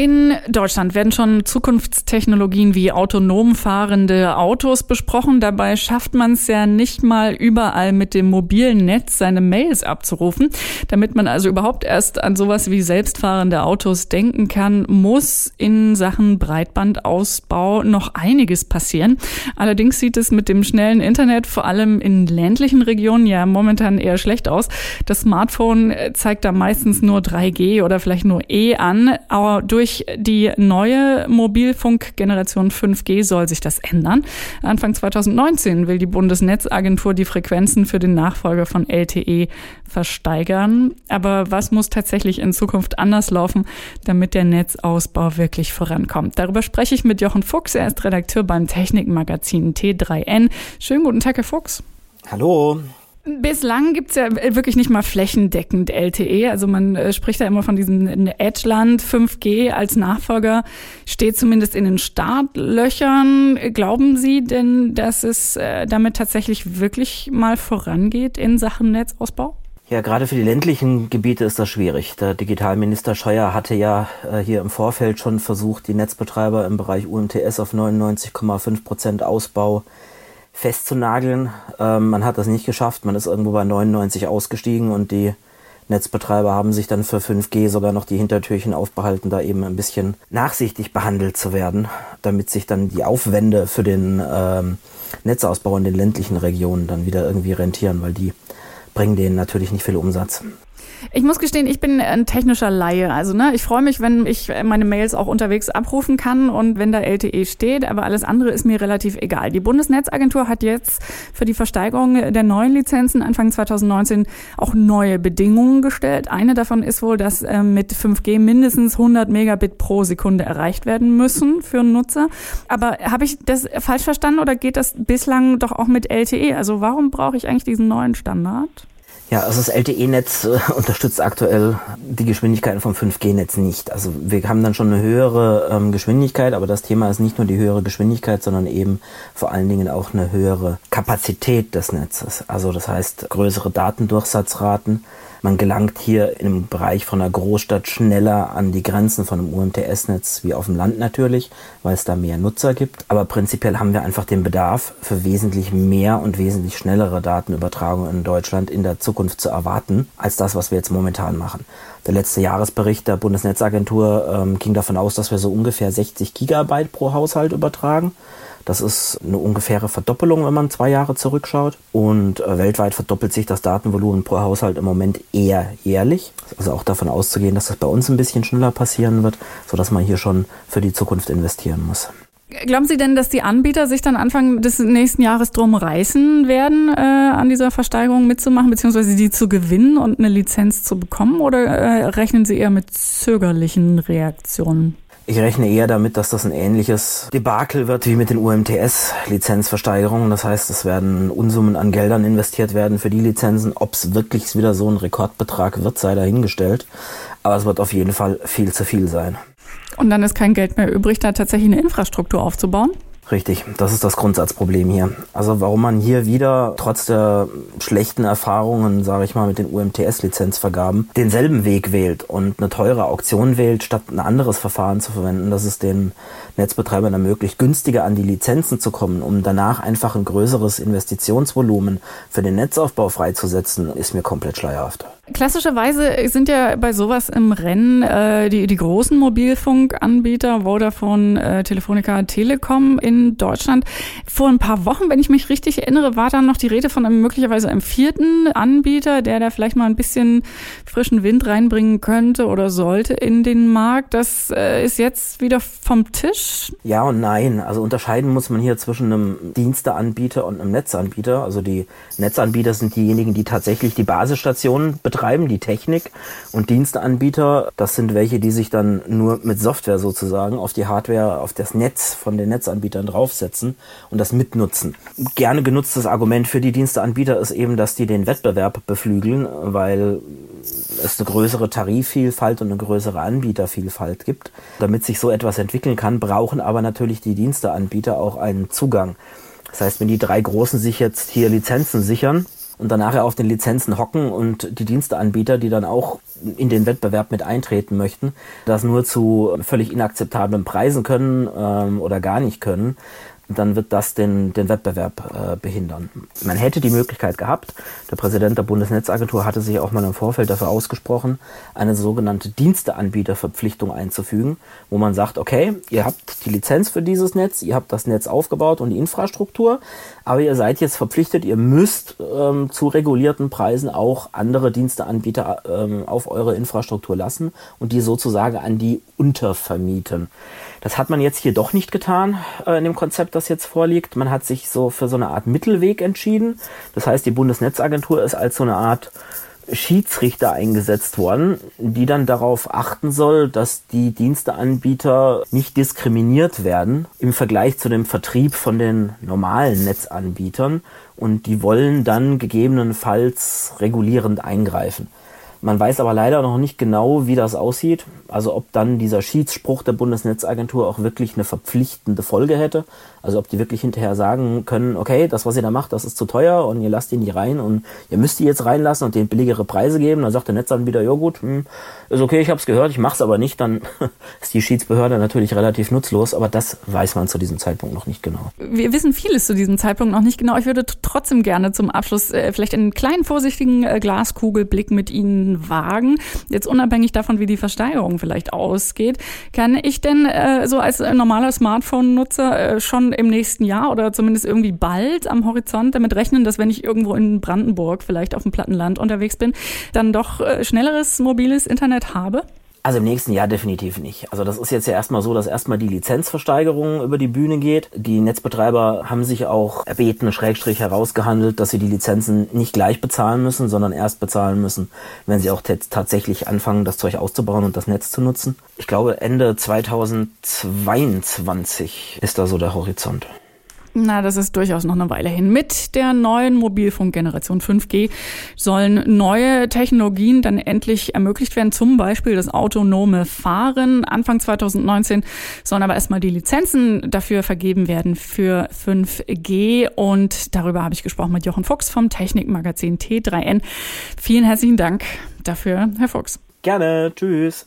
In Deutschland werden schon Zukunftstechnologien wie autonom fahrende Autos besprochen. Dabei schafft man es ja nicht mal überall mit dem mobilen Netz seine Mails abzurufen. Damit man also überhaupt erst an sowas wie selbstfahrende Autos denken kann, muss in Sachen Breitbandausbau noch einiges passieren. Allerdings sieht es mit dem schnellen Internet vor allem in ländlichen Regionen ja momentan eher schlecht aus. Das Smartphone zeigt da meistens nur 3G oder vielleicht nur E an, aber durch durch die neue Mobilfunkgeneration 5G soll sich das ändern. Anfang 2019 will die Bundesnetzagentur die Frequenzen für den Nachfolger von LTE versteigern. Aber was muss tatsächlich in Zukunft anders laufen, damit der Netzausbau wirklich vorankommt? Darüber spreche ich mit Jochen Fuchs. Er ist Redakteur beim Technikmagazin T3N. Schönen guten Tag, Herr Fuchs. Hallo. Bislang gibt's ja wirklich nicht mal flächendeckend LTE. Also man äh, spricht da immer von diesem Edgeland 5G als Nachfolger, steht zumindest in den Startlöchern. Glauben Sie denn, dass es äh, damit tatsächlich wirklich mal vorangeht in Sachen Netzausbau? Ja, gerade für die ländlichen Gebiete ist das schwierig. Der Digitalminister Scheuer hatte ja äh, hier im Vorfeld schon versucht, die Netzbetreiber im Bereich UMTS auf 99,5 Prozent Ausbau festzunageln. Ähm, man hat das nicht geschafft. Man ist irgendwo bei 99 ausgestiegen und die Netzbetreiber haben sich dann für 5G sogar noch die Hintertürchen aufbehalten, da eben ein bisschen nachsichtig behandelt zu werden, damit sich dann die Aufwände für den ähm, Netzausbau in den ländlichen Regionen dann wieder irgendwie rentieren, weil die bringen denen natürlich nicht viel Umsatz. Ich muss gestehen, ich bin ein technischer Laie. Also ne, ich freue mich, wenn ich meine Mails auch unterwegs abrufen kann und wenn da LTE steht, aber alles andere ist mir relativ egal. Die Bundesnetzagentur hat jetzt für die Versteigerung der neuen Lizenzen Anfang 2019 auch neue Bedingungen gestellt. Eine davon ist wohl, dass äh, mit 5G mindestens 100 Megabit pro Sekunde erreicht werden müssen für einen Nutzer. Aber habe ich das falsch verstanden oder geht das bislang doch auch mit LTE? Also warum brauche ich eigentlich diesen neuen Standard? Ja, also das LTE-Netz äh, unterstützt aktuell die Geschwindigkeiten vom 5G-Netz nicht. Also wir haben dann schon eine höhere ähm, Geschwindigkeit, aber das Thema ist nicht nur die höhere Geschwindigkeit, sondern eben vor allen Dingen auch eine höhere Kapazität des Netzes. Also das heißt größere Datendurchsatzraten man gelangt hier im Bereich von einer Großstadt schneller an die Grenzen von einem UMTS-Netz wie auf dem Land natürlich, weil es da mehr Nutzer gibt. Aber prinzipiell haben wir einfach den Bedarf für wesentlich mehr und wesentlich schnellere Datenübertragung in Deutschland in der Zukunft zu erwarten, als das, was wir jetzt momentan machen. Der letzte Jahresbericht der Bundesnetzagentur ähm, ging davon aus, dass wir so ungefähr 60 Gigabyte pro Haushalt übertragen. Das ist eine ungefähre Verdoppelung, wenn man zwei Jahre zurückschaut. Und äh, weltweit verdoppelt sich das Datenvolumen pro Haushalt im Moment eher jährlich. Also auch davon auszugehen, dass das bei uns ein bisschen schneller passieren wird, sodass man hier schon für die Zukunft investieren muss. Glauben Sie denn, dass die Anbieter sich dann Anfang des nächsten Jahres drum reißen werden, äh, an dieser Versteigerung mitzumachen, beziehungsweise die zu gewinnen und eine Lizenz zu bekommen? Oder äh, rechnen Sie eher mit zögerlichen Reaktionen? Ich rechne eher damit, dass das ein ähnliches Debakel wird wie mit den UMTS-Lizenzversteigerungen. Das heißt, es werden Unsummen an Geldern investiert werden für die Lizenzen. Ob es wirklich wieder so ein Rekordbetrag wird, sei dahingestellt. Aber es wird auf jeden Fall viel zu viel sein. Und dann ist kein Geld mehr übrig, da tatsächlich eine Infrastruktur aufzubauen? Richtig, das ist das Grundsatzproblem hier. Also warum man hier wieder trotz der schlechten Erfahrungen, sage ich mal, mit den UMTS-Lizenzvergaben denselben Weg wählt und eine teure Auktion wählt, statt ein anderes Verfahren zu verwenden, dass es den Netzbetreibern ermöglicht, günstiger an die Lizenzen zu kommen, um danach einfach ein größeres Investitionsvolumen für den Netzaufbau freizusetzen, ist mir komplett schleierhaft. Klassischerweise sind ja bei sowas im Rennen äh, die, die großen Mobilfunkanbieter, Vodafone, äh, Telefonica, Telekom in Deutschland. Vor ein paar Wochen, wenn ich mich richtig erinnere, war dann noch die Rede von einem möglicherweise einem vierten Anbieter, der da vielleicht mal ein bisschen frischen Wind reinbringen könnte oder sollte in den Markt. Das äh, ist jetzt wieder vom Tisch. Ja und nein. Also unterscheiden muss man hier zwischen einem Diensteanbieter und einem Netzanbieter. Also die Netzanbieter sind diejenigen, die tatsächlich die Basisstationen betreiben betreiben, die Technik und Diensteanbieter. Das sind welche, die sich dann nur mit Software sozusagen auf die Hardware, auf das Netz von den Netzanbietern draufsetzen und das mitnutzen. Gerne genutztes Argument für die Diensteanbieter ist eben, dass die den Wettbewerb beflügeln, weil es eine größere Tarifvielfalt und eine größere Anbietervielfalt gibt. Damit sich so etwas entwickeln kann, brauchen aber natürlich die Diensteanbieter auch einen Zugang. Das heißt, wenn die drei Großen sich jetzt hier Lizenzen sichern, und dann nachher auf den Lizenzen hocken und die Diensteanbieter, die dann auch in den Wettbewerb mit eintreten möchten, das nur zu völlig inakzeptablen Preisen können ähm, oder gar nicht können dann wird das den, den Wettbewerb äh, behindern. Man hätte die Möglichkeit gehabt, der Präsident der Bundesnetzagentur hatte sich auch mal im Vorfeld dafür ausgesprochen, eine sogenannte Diensteanbieterverpflichtung einzufügen, wo man sagt, okay, ihr habt die Lizenz für dieses Netz, ihr habt das Netz aufgebaut und die Infrastruktur, aber ihr seid jetzt verpflichtet, ihr müsst ähm, zu regulierten Preisen auch andere Diensteanbieter ähm, auf eure Infrastruktur lassen und die sozusagen an die untervermieten. Das hat man jetzt hier doch nicht getan äh, in dem Konzept, das jetzt vorliegt. Man hat sich so für so eine Art Mittelweg entschieden. Das heißt, die Bundesnetzagentur ist als so eine Art Schiedsrichter eingesetzt worden, die dann darauf achten soll, dass die Diensteanbieter nicht diskriminiert werden im Vergleich zu dem Vertrieb von den normalen Netzanbietern und die wollen dann gegebenenfalls regulierend eingreifen. Man weiß aber leider noch nicht genau, wie das aussieht. Also ob dann dieser Schiedsspruch der Bundesnetzagentur auch wirklich eine verpflichtende Folge hätte. Also ob die wirklich hinterher sagen können, okay, das, was ihr da macht, das ist zu teuer und ihr lasst ihn nicht rein und ihr müsst die jetzt reinlassen und denen billigere Preise geben. Dann sagt der Netzanbieter, ja gut, hm, ist okay, ich habe es gehört, ich mache es aber nicht. Dann ist die Schiedsbehörde natürlich relativ nutzlos, aber das weiß man zu diesem Zeitpunkt noch nicht genau. Wir wissen vieles zu diesem Zeitpunkt noch nicht genau. Ich würde trotzdem gerne zum Abschluss äh, vielleicht einen kleinen vorsichtigen äh, Glaskugelblick mit Ihnen wagen. Jetzt unabhängig davon, wie die Versteigerung vielleicht ausgeht, kann ich denn äh, so als normaler Smartphone-Nutzer äh, schon im nächsten Jahr oder zumindest irgendwie bald am Horizont damit rechnen, dass wenn ich irgendwo in Brandenburg vielleicht auf dem Plattenland unterwegs bin, dann doch äh, schnelleres mobiles Internet habe? Also im nächsten Jahr definitiv nicht. Also das ist jetzt ja erstmal so, dass erstmal die Lizenzversteigerung über die Bühne geht. Die Netzbetreiber haben sich auch erbeten, Schrägstrich herausgehandelt, dass sie die Lizenzen nicht gleich bezahlen müssen, sondern erst bezahlen müssen, wenn sie auch tatsächlich anfangen, das Zeug auszubauen und das Netz zu nutzen. Ich glaube, Ende 2022 ist da so der Horizont. Na, das ist durchaus noch eine Weile hin. Mit der neuen Mobilfunkgeneration 5G sollen neue Technologien dann endlich ermöglicht werden, zum Beispiel das autonome Fahren. Anfang 2019 sollen aber erstmal die Lizenzen dafür vergeben werden für 5G. Und darüber habe ich gesprochen mit Jochen Fuchs vom Technikmagazin T3N. Vielen herzlichen Dank dafür, Herr Fuchs. Gerne. Tschüss.